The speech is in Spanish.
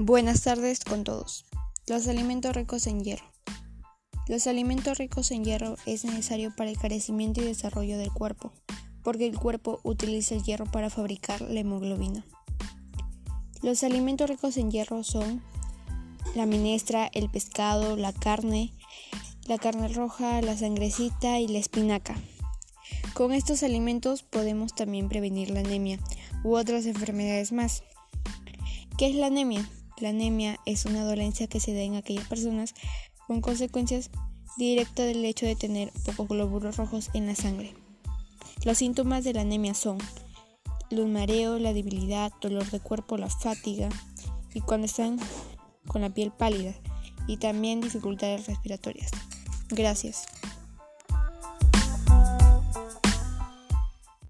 Buenas tardes con todos. Los alimentos ricos en hierro. Los alimentos ricos en hierro es necesario para el crecimiento y desarrollo del cuerpo, porque el cuerpo utiliza el hierro para fabricar la hemoglobina. Los alimentos ricos en hierro son la minestra, el pescado, la carne, la carne roja, la sangrecita y la espinaca. Con estos alimentos podemos también prevenir la anemia u otras enfermedades más. ¿Qué es la anemia? La anemia es una dolencia que se da en aquellas personas con consecuencias directas del hecho de tener pocos glóbulos rojos en la sangre. Los síntomas de la anemia son los mareos, la debilidad, dolor de cuerpo, la fatiga y cuando están con la piel pálida y también dificultades respiratorias. Gracias.